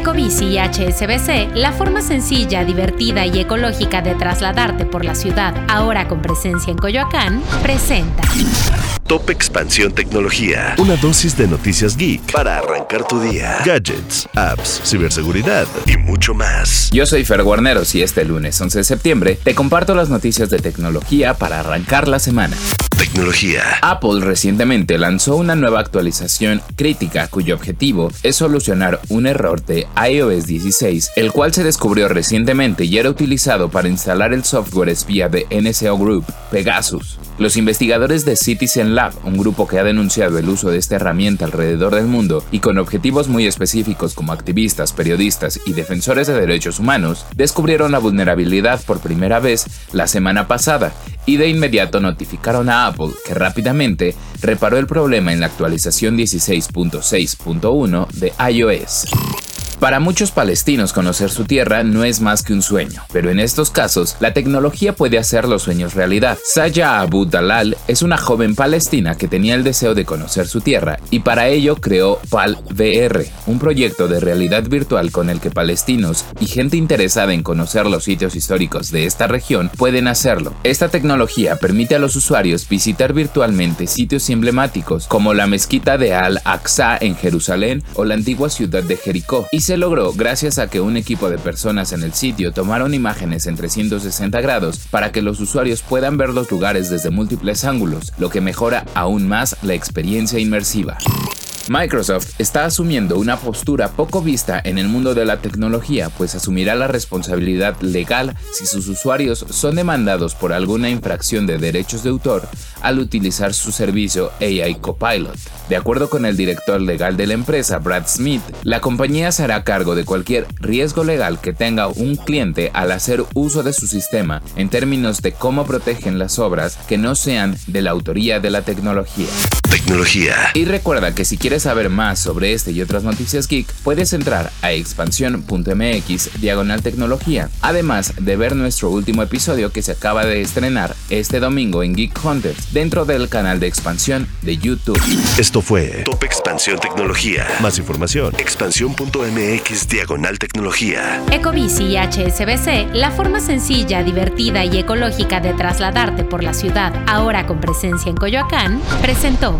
Ecobici y HSBC, la forma sencilla, divertida y ecológica de trasladarte por la ciudad, ahora con presencia en Coyoacán, presenta. Top Expansión Tecnología. Una dosis de noticias geek para arrancar tu día. Gadgets, apps, ciberseguridad y mucho más. Yo soy Fer Guarneros y este lunes 11 de septiembre te comparto las noticias de tecnología para arrancar la semana. Tecnología. Apple recientemente lanzó una nueva actualización crítica cuyo objetivo es solucionar un error de iOS 16, el cual se descubrió recientemente y era utilizado para instalar el software espía de NSO Group, Pegasus. Los investigadores de Citizen Lab, un grupo que ha denunciado el uso de esta herramienta alrededor del mundo y con objetivos muy específicos como activistas, periodistas y defensores de derechos humanos, descubrieron la vulnerabilidad por primera vez la semana pasada y de inmediato notificaron a Apple que rápidamente reparó el problema en la actualización 16.6.1 de iOS. Para muchos palestinos conocer su tierra no es más que un sueño, pero en estos casos la tecnología puede hacer los sueños realidad. Saya Abu Dalal es una joven palestina que tenía el deseo de conocer su tierra y para ello creó PAL VR, un proyecto de realidad virtual con el que palestinos y gente interesada en conocer los sitios históricos de esta región pueden hacerlo. Esta tecnología permite a los usuarios visitar virtualmente sitios emblemáticos como la mezquita de Al-Aqsa en Jerusalén o la antigua ciudad de Jericó y se logró gracias a que un equipo de personas en el sitio tomaron imágenes en 360 grados para que los usuarios puedan ver los lugares desde múltiples ángulos, lo que mejora aún más la experiencia inmersiva. Microsoft está asumiendo una postura poco vista en el mundo de la tecnología, pues asumirá la responsabilidad legal si sus usuarios son demandados por alguna infracción de derechos de autor al utilizar su servicio AI Copilot. De acuerdo con el director legal de la empresa, Brad Smith, la compañía se hará cargo de cualquier riesgo legal que tenga un cliente al hacer uso de su sistema en términos de cómo protegen las obras que no sean de la autoría de la tecnología. Tecnología. Y recuerda que si quieres saber más sobre este y otras noticias geek, puedes entrar a expansión.mx diagonal tecnología, además de ver nuestro último episodio que se acaba de estrenar este domingo en Geek Hunters dentro del canal de expansión de YouTube. Esto fue Top Expansión Tecnología. Más información, expansión.mx diagonal tecnología. Ecobici y HSBC, la forma sencilla, divertida y ecológica de trasladarte por la ciudad, ahora con presencia en Coyoacán, presentó.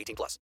18 plus.